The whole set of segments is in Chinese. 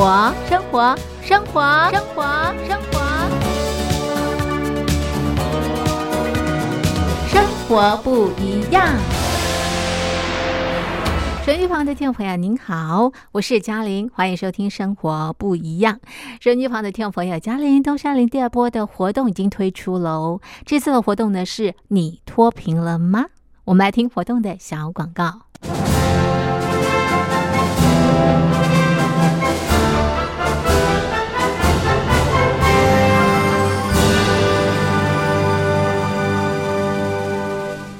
活，生活，生活，生活，生活，生活不一样。手机旁的听众朋友，您好，我是嘉玲，欢迎收听《生活不一样》。手机旁的听众朋友，嘉玲东山林第二波的活动已经推出喽。这次的活动呢，是你脱贫了吗？我们来听活动的小广告。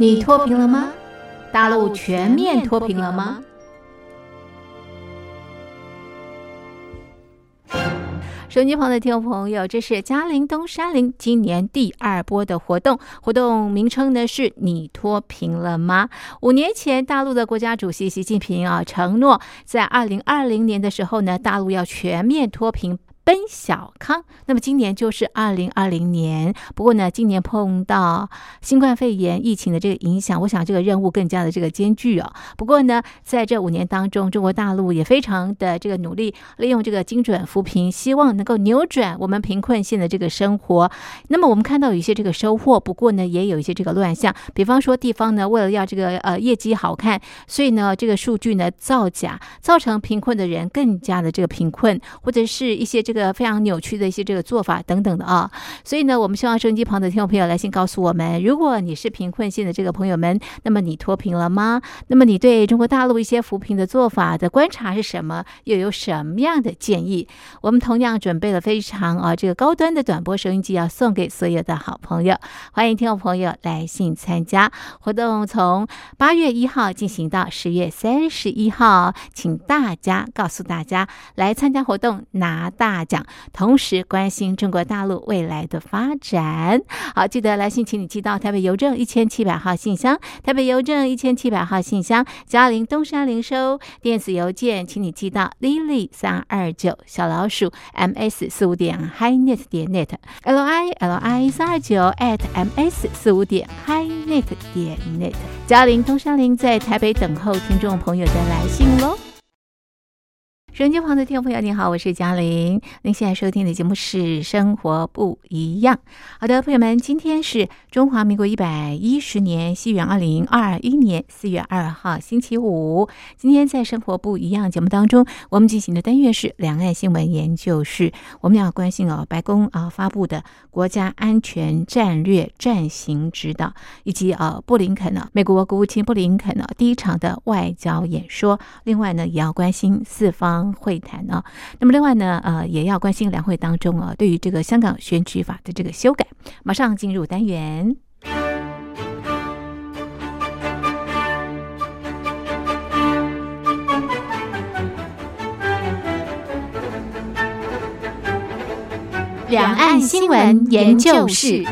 你脱贫了吗？大陆全面脱贫了吗？手机旁的听众朋友，这是嘉陵东山林今年第二波的活动，活动名称呢是你脱贫了吗？五年前，大陆的国家主席习近平啊承诺，在二零二零年的时候呢，大陆要全面脱贫。奔小康，那么今年就是二零二零年。不过呢，今年碰到新冠肺炎疫情的这个影响，我想这个任务更加的这个艰巨哦。不过呢，在这五年当中，中国大陆也非常的这个努力，利用这个精准扶贫，希望能够扭转我们贫困县的这个生活。那么我们看到有一些这个收获，不过呢，也有一些这个乱象。比方说，地方呢为了要这个呃业绩好看，所以呢这个数据呢造假，造成贫困的人更加的这个贫困，或者是一些这个。个非常扭曲的一些这个做法等等的啊，所以呢，我们希望收音机旁的听众朋友来信告诉我们，如果你是贫困县的这个朋友们，那么你脱贫了吗？那么你对中国大陆一些扶贫的做法的观察是什么？又有什么样的建议？我们同样准备了非常啊这个高端的短波收音机，要送给所有的好朋友。欢迎听众朋友来信参加活动，从八月一号进行到十月三十一号，请大家告诉大家来参加活动拿大。讲，同时关心中国大陆未来的发展。好，记得来信，请你寄到台北邮政一千七百号信箱，台北邮政一千七百号信箱，嘉陵东山零收。电子邮件，请你寄到 lily 三二九小老鼠 ms 四五点 highnet 点 net l i l i 三二九 at ms 四五点 highnet 点 net。嘉陵东山林在台北等候听众朋友的来信喽。收音机旁的听众朋友，您好，我是嘉玲。您现在收听的节目是《生活不一样》。好的，朋友们，今天是中华民国一百一十年西元二零二一年四月二号，星期五。今天在《生活不一样》节目当中，我们进行的单元是两岸新闻研究室。我们要关心哦，白宫啊发布的国家安全战略战行指导，以及呃布林肯呢，美国国务卿布林肯呢第一场的外交演说。另外呢，也要关心四方。会谈啊，那么另外呢，呃，也要关心两会当中啊，对于这个香港选举法的这个修改，马上进入单元。两岸新闻研究室。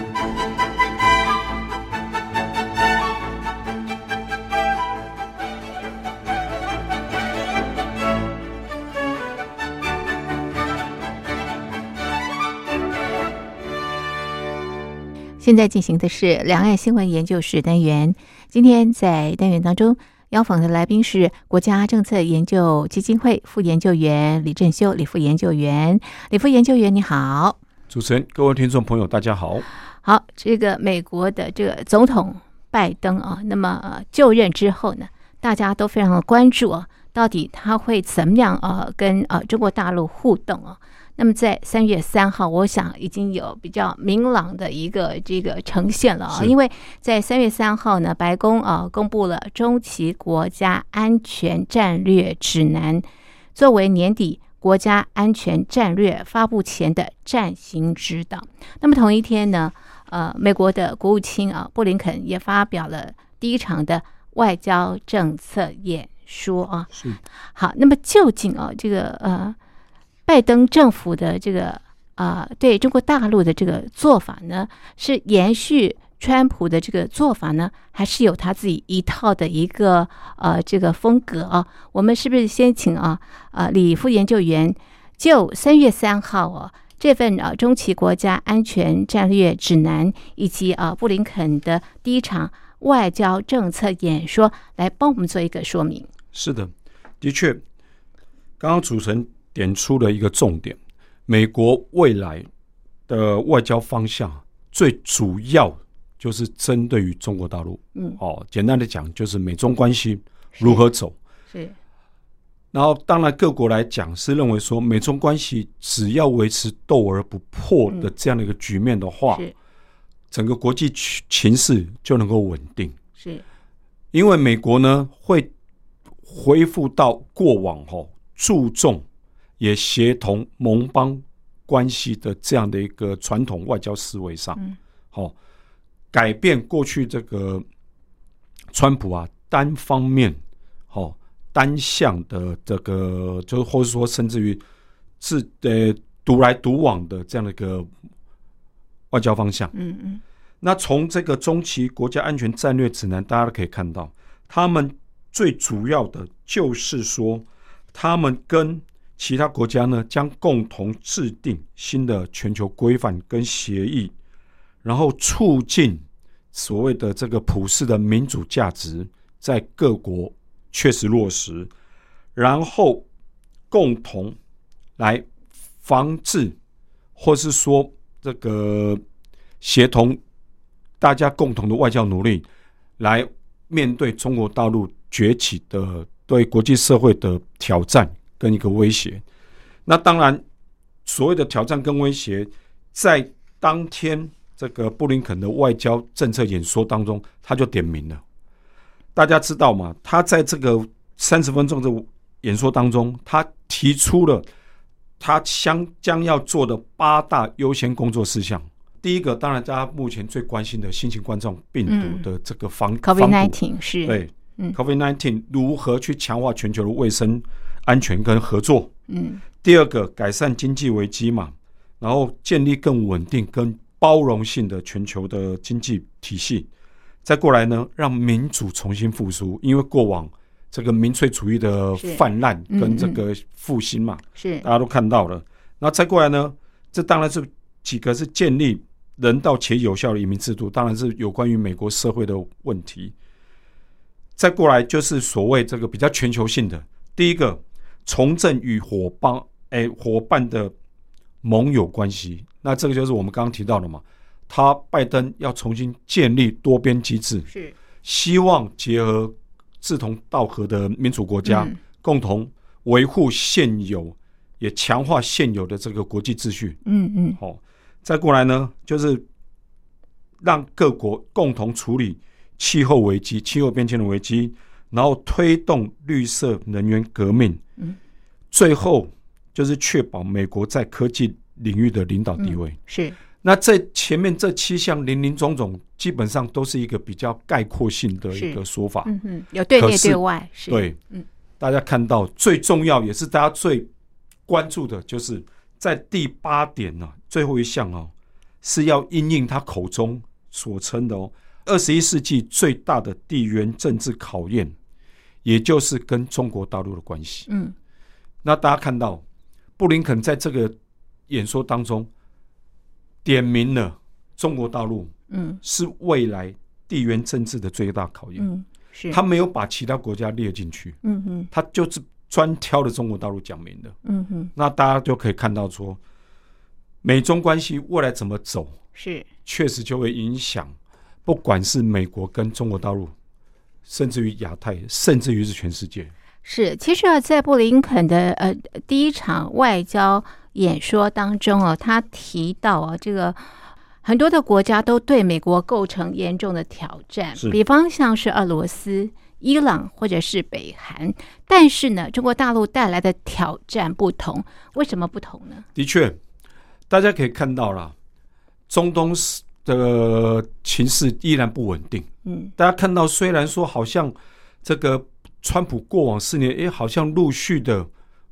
现在进行的是两岸新闻研究室单元。今天在单元当中邀访的来宾是国家政策研究基金会副研究员李振修，李副研究员，李副研究员你好，主持人，各位听众朋友，大家好。好，这个美国的这个总统拜登啊，那么就任之后呢，大家都非常的关注啊，到底他会怎么样啊，跟啊中国大陆互动啊？那么在三月三号，我想已经有比较明朗的一个这个呈现了啊，因为在三月三号呢，白宫啊公布了中期国家安全战略指南，作为年底国家安全战略发布前的暂行指导。那么同一天呢，呃，美国的国务卿啊布林肯也发表了第一场的外交政策演说啊。是好，那么究竟啊这个呃。拜登政府的这个啊，对中国大陆的这个做法呢，是延续川普的这个做法呢，还是有他自己一套的一个呃这个风格啊？我们是不是先请啊啊李副研究员就三月三号啊这份啊中期国家安全战略指南以及啊布林肯的第一场外交政策演说来帮我们做一个说明？是的，的确，刚刚主持人。点出了一个重点：美国未来的外交方向最主要就是针对于中国大陆。嗯，哦，简单的讲，就是美中关系如何走。是然后，当然各国来讲是认为说，美中关系只要维持斗而不破的这样的一个局面的话，是整个国际情情势就能够稳定。是，因为美国呢会恢复到过往吼注重也协同盟邦关系的这样的一个传统外交思维上，嗯。好、改变过去这个川普啊单方面好、单向的这个，就或者说甚至于自呃独来独往的这样的一个外交方向。嗯嗯。那从这个中期国家安全战略指南，大家都可以看到，他们最主要的就是说，他们跟其他国家呢将共同制定新的全球规范跟协议，然后促进所谓的这个普世的民主价值在各国确实落实，然后共同来防治，或是说这个协同大家共同的外交努力，来面对中国大陆崛起的对国际社会的挑战。跟一个威胁。那当然，所谓的挑战跟威胁，在当天这个布林肯的外交政策演说当中，他就点名了。大家知道吗？他在这个三十分钟的演说当中，他提出了他将将要做的八大优先工作事项。第一个，当然大家目前最关心的新型冠状病毒的这个防、防，COVID 堵 nineteen 是，对，嗯，COVID nineteen 如何去强化全球的卫生安全跟合作？嗯第二个，改善经济危机嘛，然后建立更稳定、跟包容性的全球的经济体系。再过来呢，让民主重新复苏，因为过往这个民粹主义的泛滥嗯跟这个复兴嘛，是大家都看到了。那再过来呢，这当然是几个是建立人道且有效的移民制度，当然是有关于美国社会的问题。再过来就是所谓这个比较全球性的，第一个重振与伙伴哎伙伴的盟友关系，那这个就是我们刚刚提到的嘛，他拜登要重新建立多边机制，是希望结合志同道合的民主国家，嗯共同维护现有，也强化现有的这个国际秩序。嗯嗯好、再过来呢，就是让各国共同处理气候危机、气候变迁的危机，然后推动绿色能源革命。嗯，最后就是确保美国在科技领域的领导地位。是那这前面这七项林林总总，基本上都是一个比较概括性的一个说法。嗯嗯有对内对外是对，嗯，大家看到最重要也是大家最关注的，就是在第八点呢、最后一项哦，是要因应他口中所称的哦，二十一世纪最大的地缘政治考验，也就是跟中国大陆的关系。嗯那大家看到，布林肯在这个演说当中点明了中国大陆嗯是未来地缘政治的最大考验。嗯是他没有把其他国家列进去，嗯嗯他就是专挑了中国大陆讲明的。嗯嗯那大家就可以看到说，美中关系未来怎么走，是确实就会影响，不管是美国跟中国大陆，甚至于亚太，甚至于是全世界。是，其实啊，在布林肯的呃第一场外交演说当中啊，他提到啊，这个很多的国家都对美国构成严重的挑战，比方像是俄罗斯、伊朗或者是北韩。但是呢，中国大陆带来的挑战不同，为什么不同呢？的确，大家可以看到啦，中东的情势依然不稳定。嗯大家看到，虽然说好像这个川普过往四年，诶，好像陆续的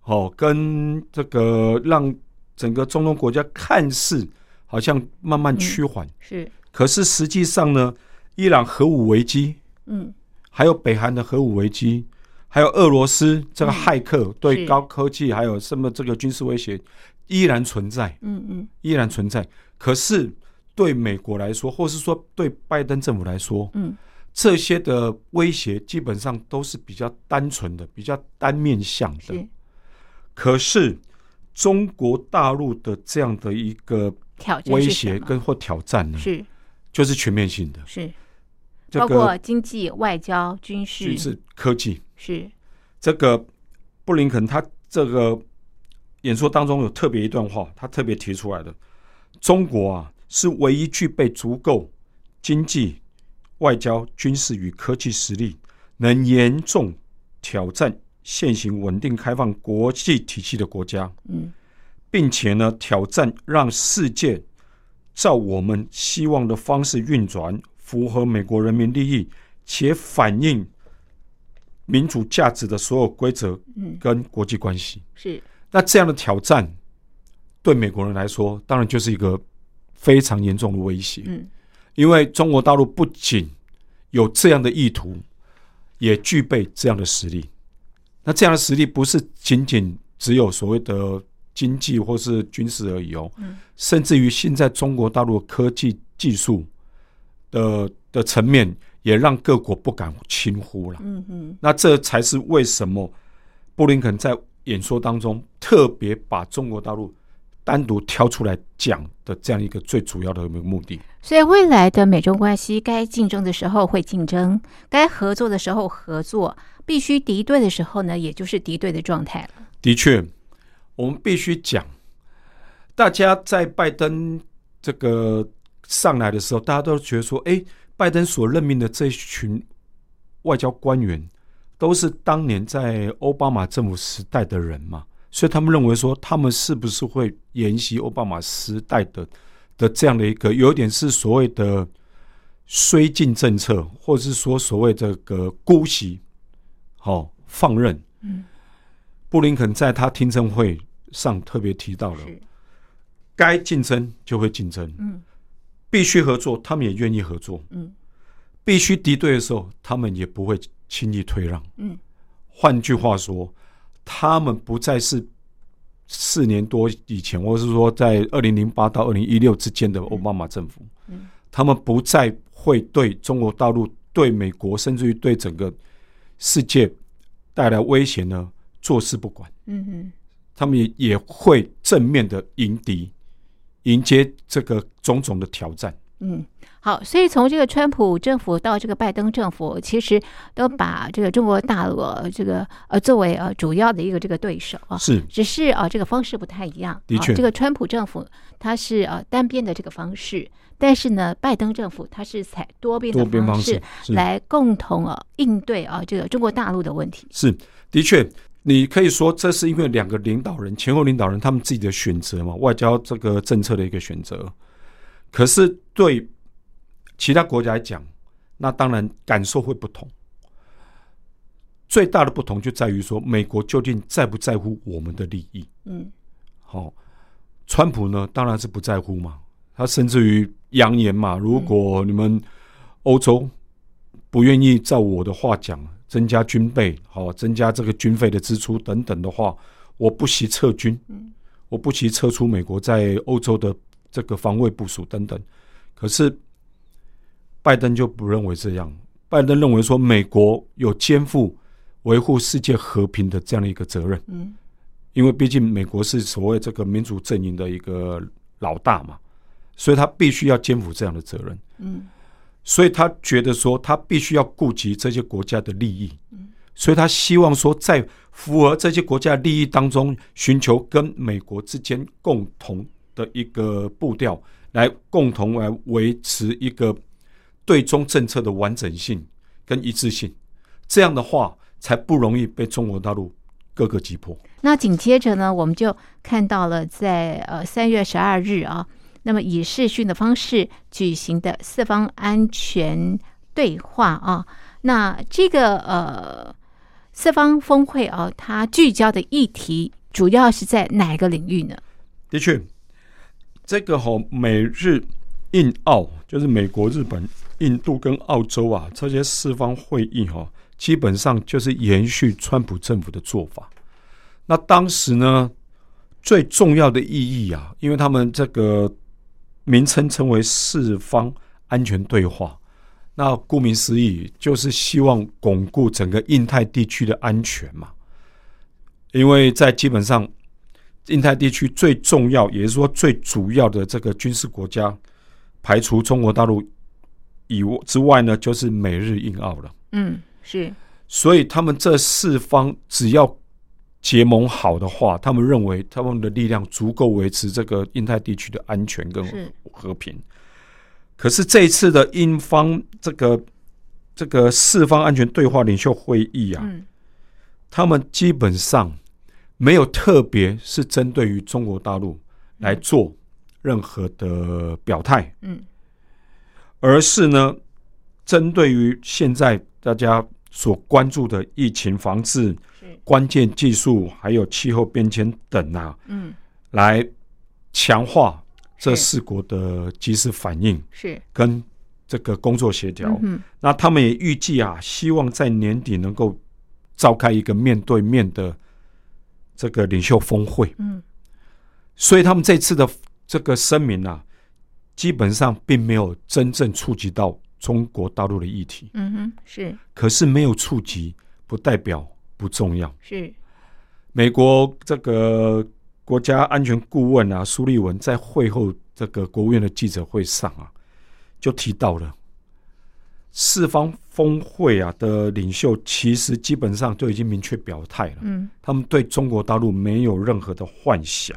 哦，跟这个让整个中东国家看似好像慢慢趋缓，是。可是实际上呢，伊朗核武危机，嗯。还有北韩的核武危机，还有俄罗斯这个嗯骇客对高科技还有什么这个军事威胁依然存在。嗯嗯。依然存在。可是对美国来说，或是说对拜登政府来说，嗯这些的威胁基本上都是比较单纯的、比较单面向的。是。可是中国大陆的这样的一个威胁跟或挑战呢，是。就是全面性的，是，这包括个经济、外交、军事。军事科技，是。这个布林肯他这个演说当中有特别一段话，他特别提出来的：中国啊是唯一具备足够经济、外交、军事与科技实力，能严重挑战现行稳定开放国际体系的国家。嗯，并且呢，挑战让世界照我们希望的方式运转，符合美国人民利益，且反映民主价值的所有规则嗯跟国际关系。是那这样的挑战，对美国人来说，当然就是一个非常严重的威胁。嗯因为中国大陆不仅有这样的意图，也具备这样的实力。那这样的实力不是仅仅只有所谓的经济或是军事而已哦，嗯甚至于现在中国大陆的科技技术的的层面，也让各国不敢轻忽了。嗯嗯那这才是为什么布林肯在演说当中特别把中国大陆单独挑出来讲的这样一个最主要的目的。所以未来的美中关系，该竞争的时候会竞争，该合作的时候合作，必须敌对的时候呢，也就是敌对的状态了。的确，我们必须讲，大家在拜登这个上来的时候，大家都觉得说，哎，拜登所任命的这群外交官员，都是当年在奥巴马政府时代的人嘛，所以他们认为说，他们是不是会沿袭奥巴马时代的的这样的一个，有一点是所谓的绥靖政策，或者是说所谓这个姑息，好、放任。嗯，布林肯在他听证会上特别提到了，该竞争就会竞争，嗯。必须合作，他们也愿意合作，嗯。必须敌对的时候，他们也不会轻易退让。嗯。换句话说，他们不再是四年多以前，或是说在二零零八到二零一六之间的奥巴马政府，嗯他们不再会对中国大陆、对美国，甚至于对整个世界带来威胁呢，坐视不管。嗯嗯他们也也会正面的迎敌，迎接这个种种的挑战。嗯，好，所以从这个川普政府到这个拜登政府，其实都把这个中国大陆呃这个呃作为呃主要的一个这个对手啊。是只是啊，这个方式不太一样。的确啊这个川普政府它是呃单边的这个方式，但是呢，拜登政府它是采多边的多边方式来共同啊应对啊这个中国大陆的问题。是，的确，你可以说这是因为两个领导人前后领导人他们自己的选择嘛，外交这个政策的一个选择。可是对其他国家来讲，那当然感受会不同。最大的不同就在于说，美国究竟在不在乎我们的利益？嗯好、川普呢，当然是不在乎嘛，他甚至于扬言嘛，如果你们欧洲不愿意照我的话讲，增加军备，好、增加这个军费的支出等等的话，我不惜撤军，嗯我不惜撤出美国在欧洲的这个防卫部署等等。可是拜登就不认为这样，拜登认为说美国有肩负维护世界和平的这样的一个责任。嗯因为毕竟美国是所谓这个民主阵营的一个老大嘛，所以他必须要肩负这样的责任。嗯所以他觉得说，他必须要顾及这些国家的利益，所以他希望说，在符合这些国家利益当中，寻求跟美国之间共同的一个步调，来共同来维持一个对中政策的完整性跟一致性。这样的话，才不容易被中国大陆各个击破。那紧接着呢，我们就看到了在呃三月十二日啊，那么以视讯的方式举行的四方安全对话啊，那这个呃四方峰会啊，它聚焦的议题主要是在哪个领域呢？的确，这个哈、美日印澳就是美国、日本、印度跟澳洲啊这些四方会议哈、基本上就是延续川普政府的做法。那当时呢，最重要的意义啊，因为他们这个名称称为四方安全对话，那顾名思义，就是希望巩固整个印太地区的安全嘛。因为在基本上印太地区最重要，也是说最主要的这个军事国家，排除中国大陆以外之外呢，就是美日印澳了。嗯，是所以他们这四方只要结盟好的话，他们认为他们的力量足够维持这个印太地区的安全跟和平。可是这一次的英方这个这个四方安全对话领袖会议啊，嗯他们基本上没有特别是针对于中国大陆来做任何的表态，嗯。而是呢，针对于现在大家所关注的疫情防治、是。关键技术，还有气候变迁等啊，嗯。来强化这四国的及时反应是。跟这个工作协调。嗯那他们也预计啊，希望在年底能够召开一个面对面的这个领袖峰会。嗯所以他们这次的这个声明啊，基本上并没有真正触及到中国大陆的议题。嗯哼是可是没有触及，不代表不重要。是美国这个国家安全顾问啊，苏利文在会后这个国务院的记者会上啊，就提到了四方峰会啊的领袖，其实基本上就已经明确表态了，嗯他们对中国大陆没有任何的幻想。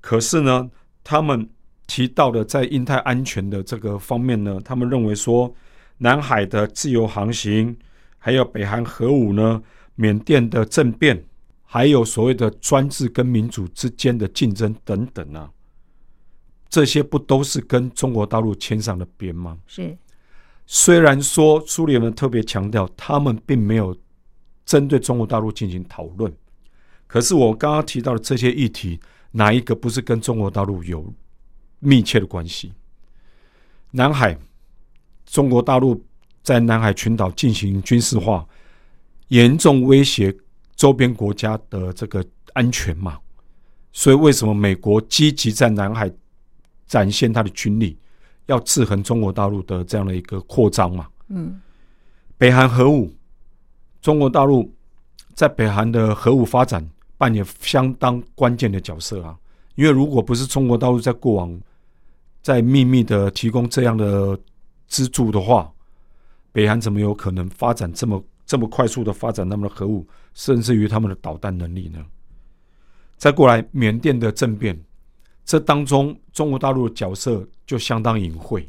可是呢，他们提到的在印太安全的这个方面呢，他们认为说，南海的自由航行，还有北韩核武呢，缅甸的政变，还有所谓的专制跟民主之间的竞争等等啊，这些不都是跟中国大陆牵上了边吗？是虽然说苏联人特别强调，他们并没有针对中国大陆进行讨论，可是我刚刚提到的这些议题，哪一个不是跟中国大陆有密切的关系？南海，中国大陆在南海群岛进行军事化，严重威胁周边国家的这个安全嘛。所以，为什么美国积极在南海展现它的军力，要制衡中国大陆的这样的一个扩张嘛？嗯北韩核武，中国大陆在北韩的核武发展扮演相当关键的角色啊。因为如果不是中国大陆在过往在秘密的提供这样的资助的话，北韩怎么有可能发展这么这么快速的发展他们的核武，甚至于他们的导弹能力呢？再过来，缅甸的政变，这当中中国大陆的角色就相当隐晦。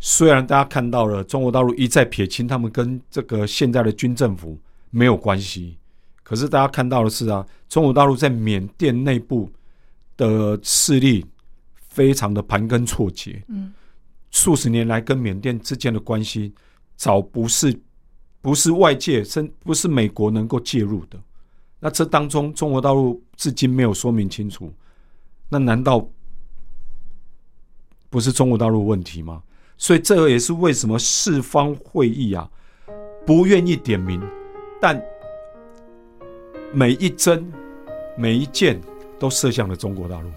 虽然大家看到了中国大陆一再撇清他们跟这个现在的军政府没有关系，可是大家看到的是啊，中国大陆在缅甸内部的势力非常的盘根错节，嗯，数十年来跟缅甸之间的关系早不是不是外界甚不是美国能够介入的。那这当中中国大陆至今没有说明清楚，那难道不是中国大陆问题吗？所以这也是为什么四方会议啊不愿意点名，但每一针每一箭都射向了中国大陆。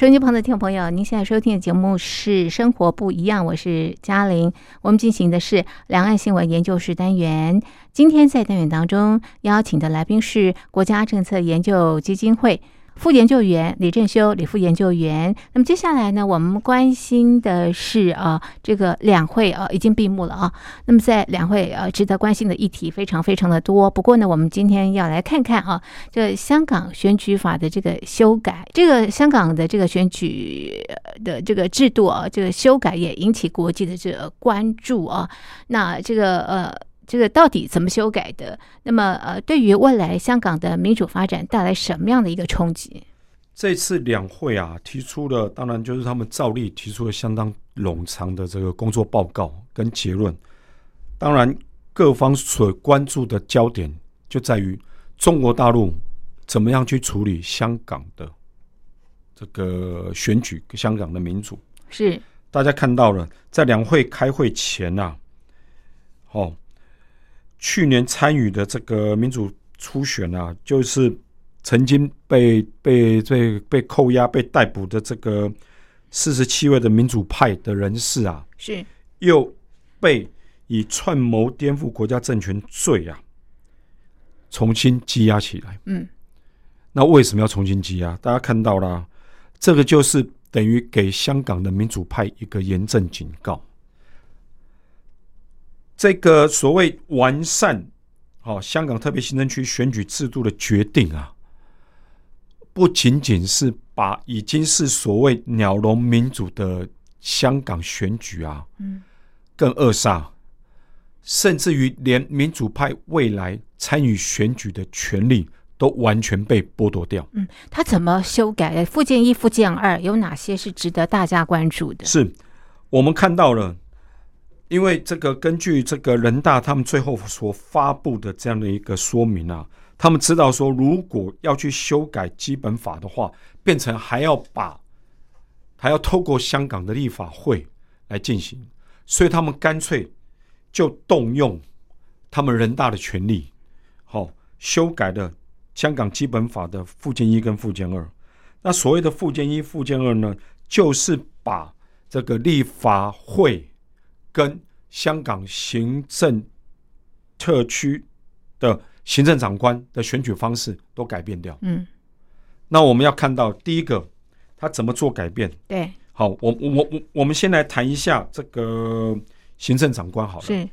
收音机旁的听众朋友，您现在收听的节目是《生活不一样》，我是嘉玲。我们进行的是两岸新闻研究室单元。今天在单元当中邀请的来宾是国家政策研究基金会副研究员李正修，李副研究员。那么接下来呢，我们关心的是啊，这个两会啊已经闭幕了啊。那么在两会呃，值得关心的议题非常非常的多。不过呢，我们今天要来看看啊，这香港选举法的这个修改，这个香港的这个选举的这个制度啊，这个修改也引起国际的这个关注啊。那这个呃。这个到底怎么修改的？那么，呃，对于未来香港的民主发展带来什么样的一个冲击？这次两会啊，提出了，当然就是他们照例提出了相当冗长的这个工作报告跟结论。当然，各方所关注的焦点就在于中国大陆怎么样去处理香港的这个选举、香港的民主。是大家看到了，在两会开会前呐、啊，哦，去年参与的这个民主初选啊，就是曾经被被被被扣押、被逮捕的这个四十七位的民主派的人士啊，是又被以串谋颠覆国家政权罪啊，重新羁押起来。嗯，那为什么要重新羁押？大家看到了，这个就是等于给香港的民主派一个严正警告。这个所谓完善，好香港特别行政区选举制度的决定啊，不仅仅是把已经是所谓鸟笼民主的香港选举啊，嗯，更扼杀，甚至于连民主派未来参与选举的权利都完全被剥夺掉。嗯，他怎么修改？附件一、附件二有哪些是值得大家关注的？是我们看到了，因为这个根据这个人大他们最后所发布的这样的一个说明啊，他们知道说，如果要去修改基本法的话，变成还要把还要透过香港的立法会来进行，所以他们干脆就动用他们人大的权力，好、修改了香港基本法的附件一跟附件二。那所谓的附件一、附件二呢，就是把这个立法会跟香港行政特区的行政长官的选举方式都改变掉。嗯，那我们要看到第一个，他怎么做改变？对，好，我我我我我们先来谈一下这个行政长官好了。是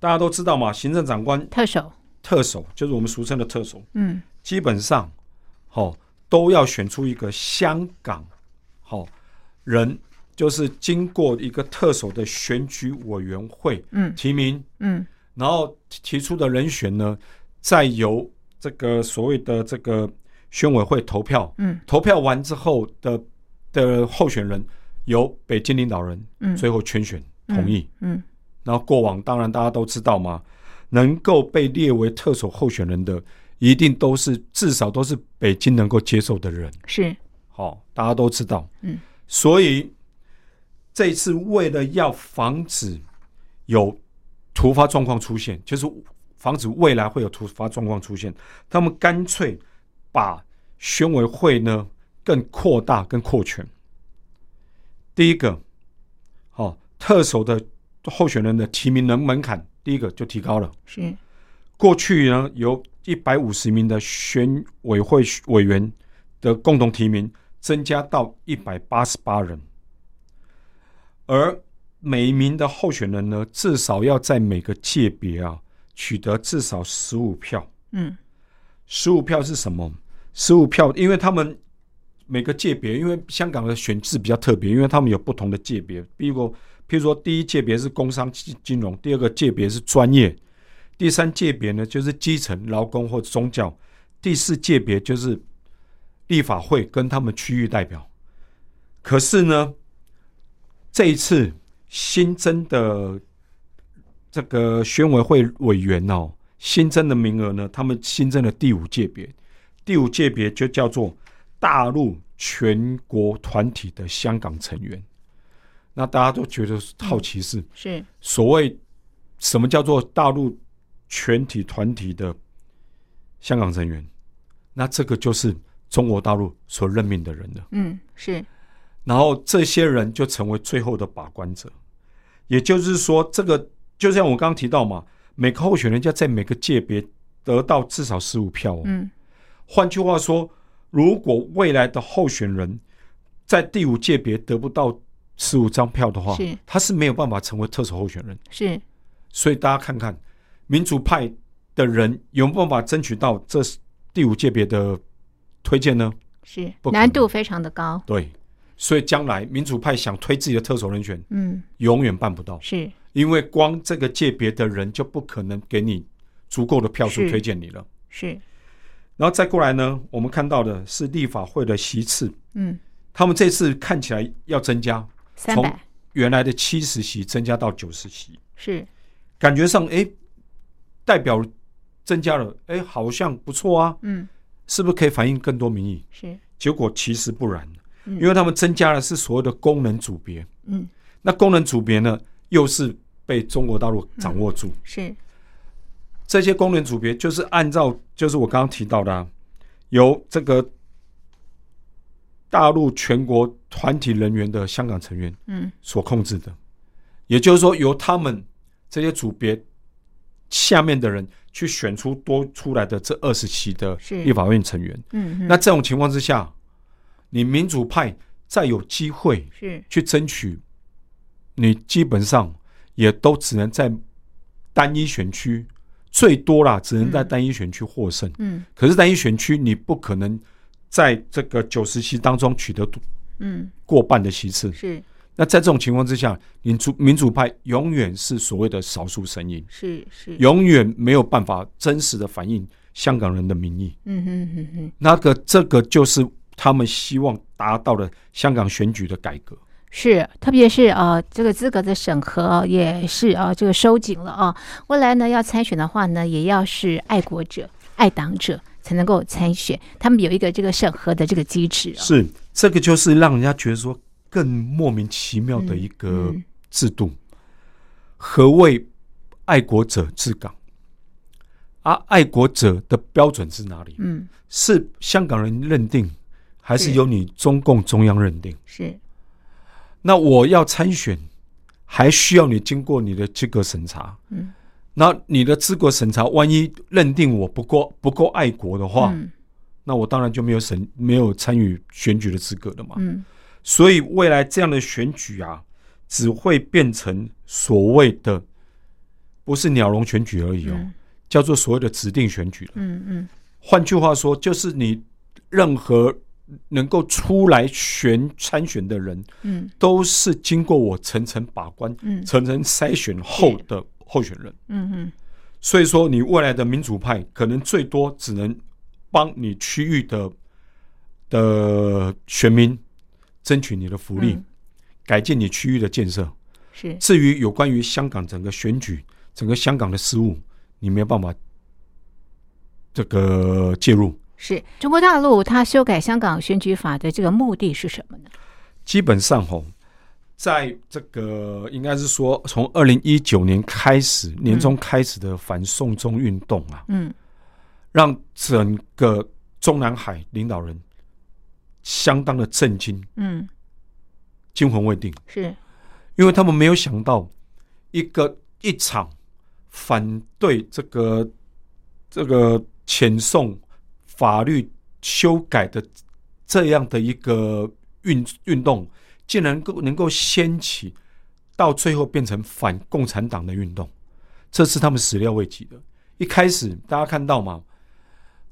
大家都知道嘛，行政长官特首。特首就是我们俗称的特首，嗯基本上，好、都要选出一个香港好、人，就是经过一个特首的选举委员会嗯。提名，嗯。然后提提出的人选呢，再由这个所谓的这个选委会投票，嗯。投票完之后的的候选人由北京领导人嗯，最后全选同意。嗯。然后过往当然大家都知道嘛，能够被列为特首候选人的，一定都是至少都是北京能够接受的人。是。好、大家都知道。嗯，所以这一次为了要防止有突发状况出现，就是防止未来会有突发状况出现，他们干脆把选委会呢更扩大、更扩权。第一个，好、特首的候选人的提名人门槛，第一个就提高了。是过去呢，由一百五十名的选委会委员的共同提名，增加到一百八十八人，而每一名的候选人呢，至少要在每个界别啊取得至少十五票。嗯十五票是什么？十五票，因为他们每个界别，因为香港的选制比较特别，因为他们有不同的界别，比如说，譬如说，第一界别是工商金金融，第二个界别是专业，第三界别呢就是基层劳工或宗教，第四界别就是立法会跟他们区域代表。可是呢，这一次新增的这个宣委会委员哦，新增的名额呢，他们新增了第五界别，第五界别就叫做大陆全国团体的香港成员。那大家都觉得好奇是、是所谓什么叫做大陆全体团体的香港成员？那这个就是中国大陆所任命的人了。嗯是然后这些人就成为最后的把关者。也就是说，这个就像我刚刚提到嘛，每个候选人要在每个界别得到至少十五票哦。嗯换句话说，如果未来的候选人在第五界别得不到十五张票的话是，他是没有办法成为特首候选人。是所以大家看看，民主派的人有没有办法争取到这第五界别的推荐呢？是难度非常的高。对，所以将来民主派想推自己的特首人选，嗯。永远办不到，是。因为光这个界别的人就不可能给你足够的票数推荐你了。是。然后再过来呢，我们看到的是立法会的席次，嗯。他们这次看起来要增加，从三百。原来的七十席增加到九十席，是。感觉上哎，代表增加了，哎，好像不错啊，嗯。是不是可以反映更多民意？是。结果其实不然，嗯因为他们增加的是所谓的功能组别，嗯。那功能组别呢，又是被中国大陆掌握住。是。这些功能组别就是按照，就是我刚刚提到的、啊，由这个大陆全国团体人员的香港成员嗯。所控制的，也就是说，由他们这些组别下面的人去选出多出来的这二十席的立法院成员。嗯，嗯。那这种情况之下，你民主派再有机会是去争取，你基本上也都只能在单一选区，最多啦，只能在单一选区获胜。嗯可是单一选区你不可能在这个九十席当中取得嗯过半的席次。是那在这种情况之下，民主民主派永远是所谓的少数声音，是是，永远没有办法真实的反映香港人的民意。嗯哼哼哼。那个这个就是他们希望达到的香港选举的改革。是，特别是呃，这个资格的审核啊也是啊，这个收紧了啊。未来呢，要参选的话呢，也要是爱国者、爱党者才能够参选。他们有一个这个审核的这个机制啊。是这个就是让人家觉得说更莫名其妙的一个嗯制度。何谓爱国者治港？啊，爱国者的标准是哪里？嗯，是香港人认定，还是是由你中共中央认定？是那我要参选，还需要你经过你的资格审查。嗯，那你的资格审查，万一认定我不够不够爱国的话，嗯那我当然就没有审没有参与选举的资格了嘛。嗯所以未来这样的选举啊，只会变成所谓的不是鸟笼选举而已哦，嗯叫做所谓的指定选举了。嗯嗯换句话说，就是你任何能够出来选参选的人，嗯都是经过我层层把关、嗯层层筛选后的候选人。嗯嗯所以说，你未来的民主派可能最多只能帮你区域的的选民争取你的福利，嗯改进你区域的建设。是至于有关于香港整个选举、整个香港的事务，你没有办法这个介入。是。中国大陆它修改香港选举法的这个目的是什么呢？基本上吼，在这个应该是说，从二零一九年开始，年中开始的反送中运动啊，嗯让整个中南海领导人相当的震惊、嗯惊魂未定，是因为他们没有想到一个一场反对这个这个遣送法律修改的这样的一个运运动，竟然够能够掀起到最后变成反共产党的运动，这是他们始料未及的。一开始大家看到嘛，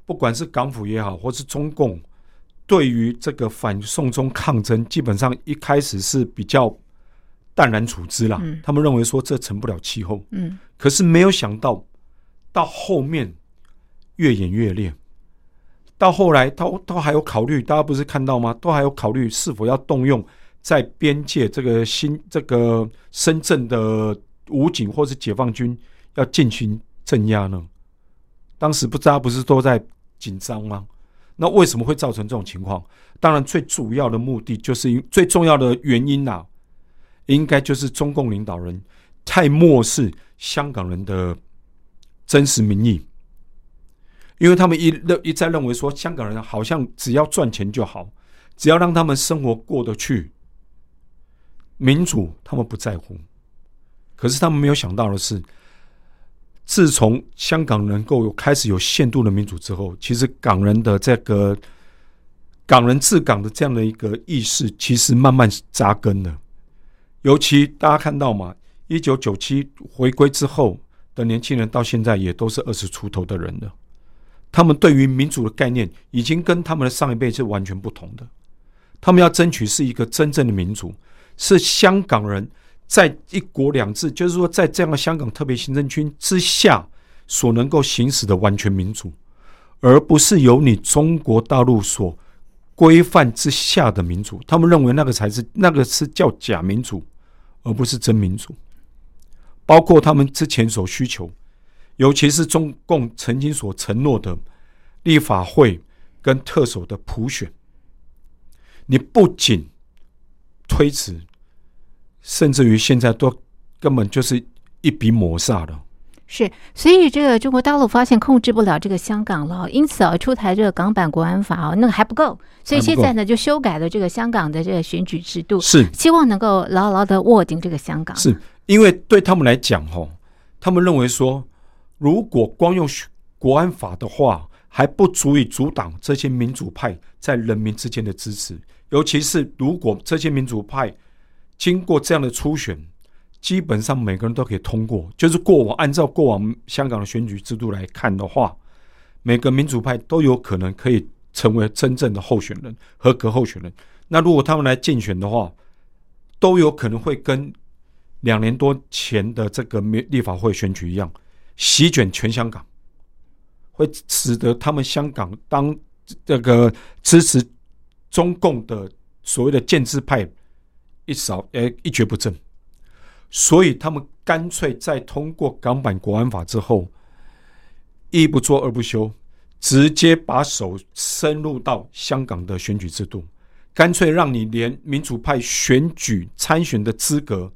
不管是港府也好，或是中共，对于这个反送中抗争，基本上一开始是比较淡然处之啦。嗯。他们认为说这成不了气候，嗯。可是没有想到到后面越演越烈，到后来都都还有考虑，大家不是看到吗？都还有考虑是否要动用在边界这个新这个深圳的武警或是解放军要进行镇压呢？当时不大家不是都在紧张吗？那为什么会造成这种情况？当然，最主要的目的就是因最重要的原因呐、应该就是中共领导人太漠视香港人的真实民意，因为他们一认一再认为说，香港人好像只要赚钱就好，只要让他们生活过得去，民主他们不在乎。可是他们没有想到的是，自从香港能够有开始有限度的民主之后，其实港人的这个港人治港的这样的一个意识，其实慢慢扎根了。尤其大家看到嘛，一九九七回归之后的年轻人，到现在也都是二十出头的人了。他们对于民主的概念，已经跟他们的上一辈是完全不同的。他们要争取是一个真正的民主，是香港人在一国两制，就是说在这样的香港特别行政区之下所能够行使的完全民主，而不是由你中国大陆所规范之下的民主。他们认为那个才是那个是叫假民主，而不是真民主。包括他们之前所需求，尤其是中共曾经所承诺的立法会跟特首的普选，你不仅推迟，甚至于现在都根本就是一笔抹煞了。是，所以这个中国大陆发现控制不了这个香港了，因此啊，出台这个港版国安法哦，那个还不够，所以现在呢就修改了这个香港的这个选举制度，是希望能够牢牢的握紧这个香港。是因为对他们来讲，吼，他们认为说，如果光用国安法的话，还不足以阻挡这些民主派在人民之间的支持。尤其是如果这些民主派经过这样的初选，基本上每个人都可以通过。就是过往按照过往香港的选举制度来看的话，每个民主派都有可能可以成为真正的候选人、合格候选人。那如果他们来竞选的话，都有可能会跟两年多前的这个立法会选举一样，席卷全香港，会使得他们香港当这个支持中共的所谓的建制派一扫，诶一蹶不振。所以他们干脆在通过港版国安法之后，一不做二不休，直接把手伸入到香港的选举制度。干脆让你连民主派选举参选的资格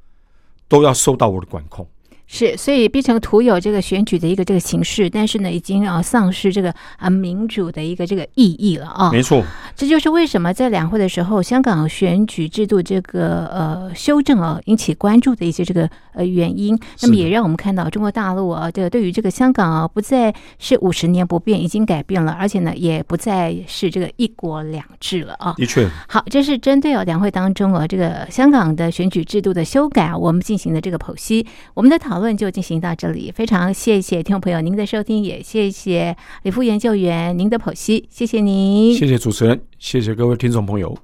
都要受到我的管控。是，所以变成徒有这个选举的一个这个形式，但是呢，已经啊丧失这个啊民主的一个这个意义了啊。没错，这就是为什么在两会的时候，香港选举制度这个呃修正啊引起关注的一些这个呃原因。那么也让我们看到中国大陆啊，这个对于这个香港啊不再是五十年不变，已经改变了，而且呢也不再是这个一国两制了啊。的确，好，这是针对啊两会当中啊这个香港的选举制度的修改，我们进行的这个剖析，我们的讨。论就进行到这里，非常谢谢听众朋友您的收听，也谢谢李副研究员您的剖析，谢谢您，谢谢主持人，谢谢各位听众朋友。